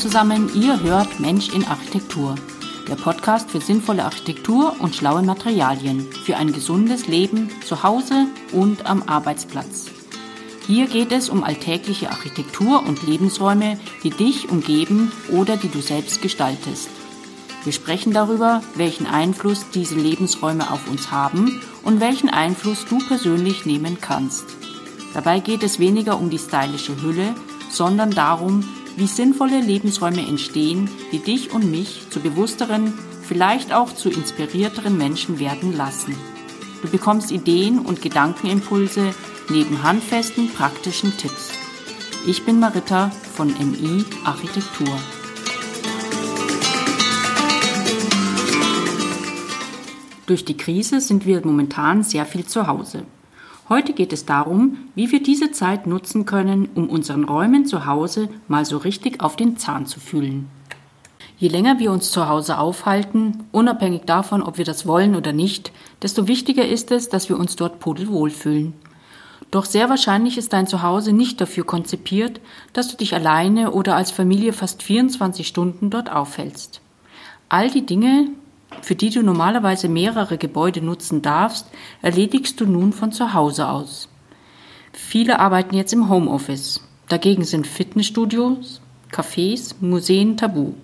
zusammen, ihr hört Mensch in Architektur, der Podcast für sinnvolle Architektur und schlaue Materialien für ein gesundes Leben zu Hause und am Arbeitsplatz. Hier geht es um alltägliche Architektur und Lebensräume, die dich umgeben oder die du selbst gestaltest. Wir sprechen darüber, welchen Einfluss diese Lebensräume auf uns haben und welchen Einfluss du persönlich nehmen kannst. Dabei geht es weniger um die stylische Hülle, sondern darum, wie sinnvolle Lebensräume entstehen, die dich und mich zu bewussteren, vielleicht auch zu inspirierteren Menschen werden lassen. Du bekommst Ideen und Gedankenimpulse neben handfesten, praktischen Tipps. Ich bin Marita von MI Architektur. Durch die Krise sind wir momentan sehr viel zu Hause. Heute geht es darum, wie wir diese Zeit nutzen können, um unseren Räumen zu Hause mal so richtig auf den Zahn zu fühlen. Je länger wir uns zu Hause aufhalten, unabhängig davon, ob wir das wollen oder nicht, desto wichtiger ist es, dass wir uns dort pudelwohl fühlen. Doch sehr wahrscheinlich ist dein Zuhause nicht dafür konzipiert, dass du dich alleine oder als Familie fast 24 Stunden dort aufhältst. All die Dinge, für die du normalerweise mehrere Gebäude nutzen darfst, erledigst du nun von zu Hause aus. Viele arbeiten jetzt im Homeoffice. Dagegen sind Fitnessstudios, Cafés, Museen tabu.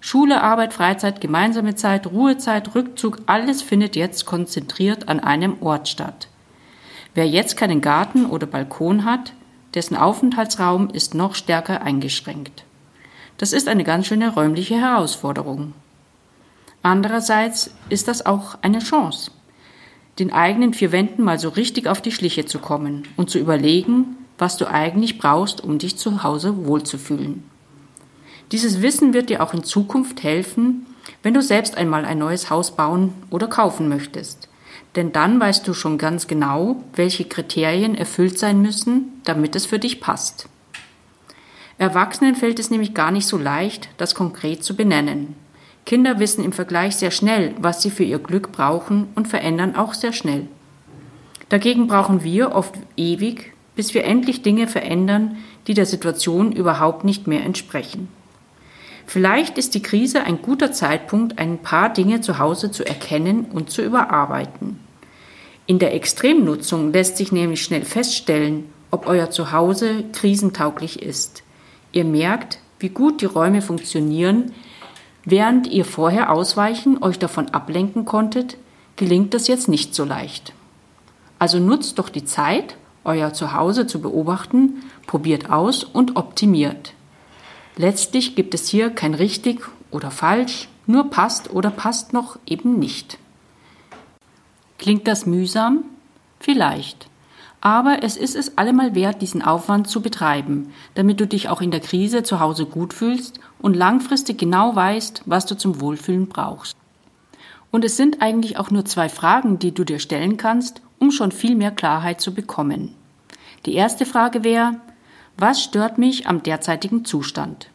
Schule, Arbeit, Freizeit, gemeinsame Zeit, Ruhezeit, Rückzug, alles findet jetzt konzentriert an einem Ort statt. Wer jetzt keinen Garten oder Balkon hat, dessen Aufenthaltsraum ist noch stärker eingeschränkt. Das ist eine ganz schöne räumliche Herausforderung. Andererseits ist das auch eine Chance, den eigenen vier Wänden mal so richtig auf die Schliche zu kommen und zu überlegen, was du eigentlich brauchst, um dich zu Hause wohlzufühlen. Dieses Wissen wird dir auch in Zukunft helfen, wenn du selbst einmal ein neues Haus bauen oder kaufen möchtest. Denn dann weißt du schon ganz genau, welche Kriterien erfüllt sein müssen, damit es für dich passt. Erwachsenen fällt es nämlich gar nicht so leicht, das konkret zu benennen. Kinder wissen im Vergleich sehr schnell, was sie für ihr Glück brauchen und verändern auch sehr schnell. Dagegen brauchen wir oft ewig, bis wir endlich Dinge verändern, die der Situation überhaupt nicht mehr entsprechen. Vielleicht ist die Krise ein guter Zeitpunkt, ein paar Dinge zu Hause zu erkennen und zu überarbeiten. In der Extremnutzung lässt sich nämlich schnell feststellen, ob euer Zuhause krisentauglich ist. Ihr merkt, wie gut die Räume funktionieren, Während ihr vorher ausweichen euch davon ablenken konntet, gelingt das jetzt nicht so leicht. Also nutzt doch die Zeit, euer Zuhause zu beobachten, probiert aus und optimiert. Letztlich gibt es hier kein richtig oder falsch, nur passt oder passt noch eben nicht. Klingt das mühsam? Vielleicht. Aber es ist es allemal wert, diesen Aufwand zu betreiben, damit du dich auch in der Krise zu Hause gut fühlst und langfristig genau weißt, was du zum Wohlfühlen brauchst. Und es sind eigentlich auch nur zwei Fragen, die du dir stellen kannst, um schon viel mehr Klarheit zu bekommen. Die erste Frage wäre, was stört mich am derzeitigen Zustand?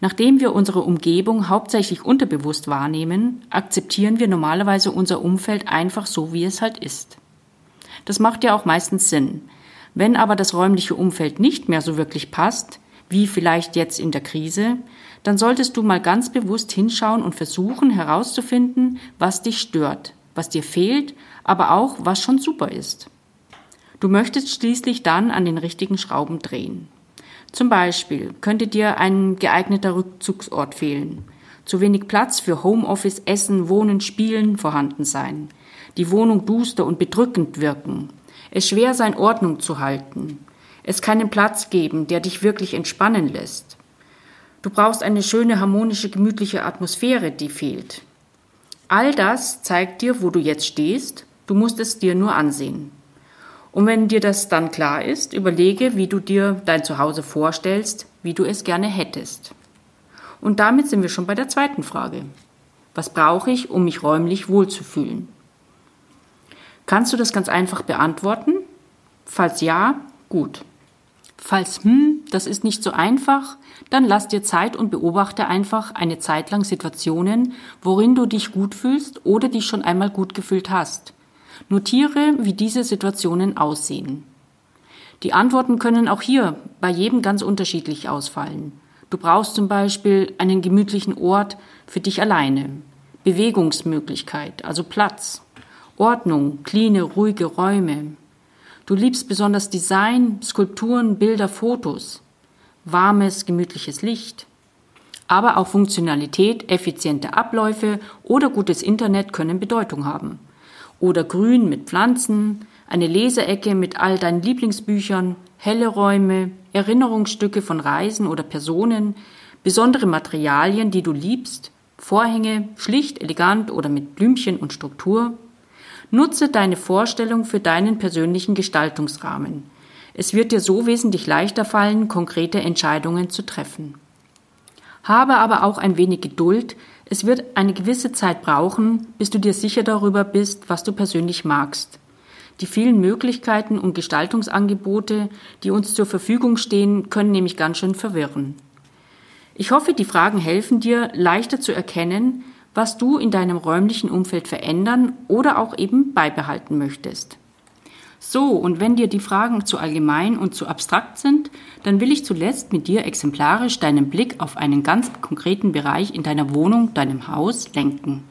Nachdem wir unsere Umgebung hauptsächlich unterbewusst wahrnehmen, akzeptieren wir normalerweise unser Umfeld einfach so, wie es halt ist. Das macht ja auch meistens Sinn. Wenn aber das räumliche Umfeld nicht mehr so wirklich passt, wie vielleicht jetzt in der Krise, dann solltest du mal ganz bewusst hinschauen und versuchen herauszufinden, was dich stört, was dir fehlt, aber auch was schon super ist. Du möchtest schließlich dann an den richtigen Schrauben drehen. Zum Beispiel könnte dir ein geeigneter Rückzugsort fehlen, zu wenig Platz für Homeoffice, Essen, Wohnen, Spielen vorhanden sein, die Wohnung duster und bedrückend wirken, es schwer sein, Ordnung zu halten, es keinen Platz geben, der dich wirklich entspannen lässt. Du brauchst eine schöne, harmonische, gemütliche Atmosphäre, die fehlt. All das zeigt dir, wo du jetzt stehst, du musst es dir nur ansehen. Und wenn dir das dann klar ist, überlege, wie du dir dein Zuhause vorstellst, wie du es gerne hättest. Und damit sind wir schon bei der zweiten Frage. Was brauche ich, um mich räumlich wohlzufühlen? Kannst du das ganz einfach beantworten? Falls ja, gut. Falls hm, das ist nicht so einfach, dann lass dir Zeit und beobachte einfach eine Zeit lang Situationen, worin du dich gut fühlst oder dich schon einmal gut gefühlt hast. Notiere, wie diese Situationen aussehen. Die Antworten können auch hier bei jedem ganz unterschiedlich ausfallen. Du brauchst zum Beispiel einen gemütlichen Ort für dich alleine, Bewegungsmöglichkeit, also Platz, Ordnung, cleane, ruhige Räume. Du liebst besonders Design, Skulpturen, Bilder, Fotos, warmes, gemütliches Licht. Aber auch Funktionalität, effiziente Abläufe oder gutes Internet können Bedeutung haben. Oder Grün mit Pflanzen, eine Leseecke mit all deinen Lieblingsbüchern, helle Räume, Erinnerungsstücke von Reisen oder Personen, besondere Materialien, die du liebst, Vorhänge, schlicht, elegant oder mit Blümchen und Struktur. Nutze deine Vorstellung für deinen persönlichen Gestaltungsrahmen. Es wird dir so wesentlich leichter fallen, konkrete Entscheidungen zu treffen. Habe aber auch ein wenig Geduld, es wird eine gewisse Zeit brauchen, bis du dir sicher darüber bist, was du persönlich magst. Die vielen Möglichkeiten und Gestaltungsangebote, die uns zur Verfügung stehen, können nämlich ganz schön verwirren. Ich hoffe, die Fragen helfen dir, leichter zu erkennen, was du in deinem räumlichen Umfeld verändern oder auch eben beibehalten möchtest. So, und wenn dir die Fragen zu allgemein und zu abstrakt sind, dann will ich zuletzt mit dir exemplarisch deinen Blick auf einen ganz konkreten Bereich in deiner Wohnung, deinem Haus lenken.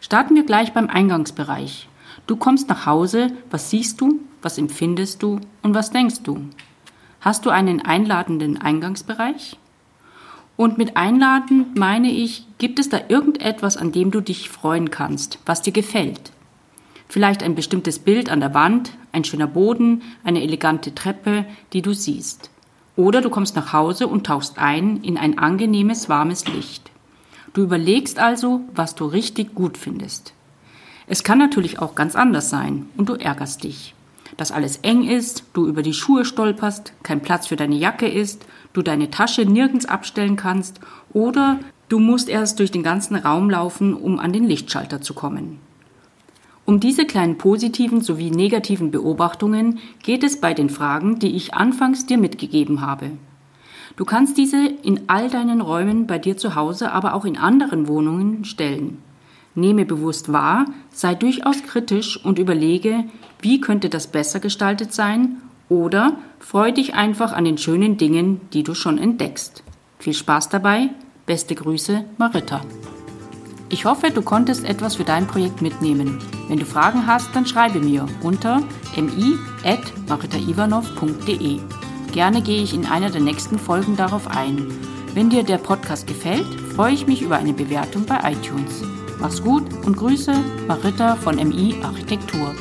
Starten wir gleich beim Eingangsbereich. Du kommst nach Hause, was siehst du, was empfindest du und was denkst du? Hast du einen einladenden Eingangsbereich? Und mit einladend meine ich, gibt es da irgendetwas, an dem du dich freuen kannst, was dir gefällt? Vielleicht ein bestimmtes Bild an der Wand, ein schöner Boden, eine elegante Treppe, die du siehst. Oder du kommst nach Hause und tauchst ein in ein angenehmes, warmes Licht. Du überlegst also, was du richtig gut findest. Es kann natürlich auch ganz anders sein und du ärgerst dich. Dass alles eng ist, du über die Schuhe stolperst, kein Platz für deine Jacke ist, du deine Tasche nirgends abstellen kannst oder du musst erst durch den ganzen Raum laufen, um an den Lichtschalter zu kommen. Um diese kleinen positiven sowie negativen Beobachtungen geht es bei den Fragen, die ich anfangs dir mitgegeben habe. Du kannst diese in all deinen Räumen bei dir zu Hause, aber auch in anderen Wohnungen stellen. Nehme bewusst wahr, sei durchaus kritisch und überlege, wie könnte das besser gestaltet sein oder freu dich einfach an den schönen Dingen, die du schon entdeckst. Viel Spaß dabei, beste Grüße, Marita. Ich hoffe, du konntest etwas für dein Projekt mitnehmen. Wenn du Fragen hast, dann schreibe mir unter mi.maritaivanov.de. Gerne gehe ich in einer der nächsten Folgen darauf ein. Wenn dir der Podcast gefällt, freue ich mich über eine Bewertung bei iTunes. Mach's gut und Grüße, Marita von MI Architektur.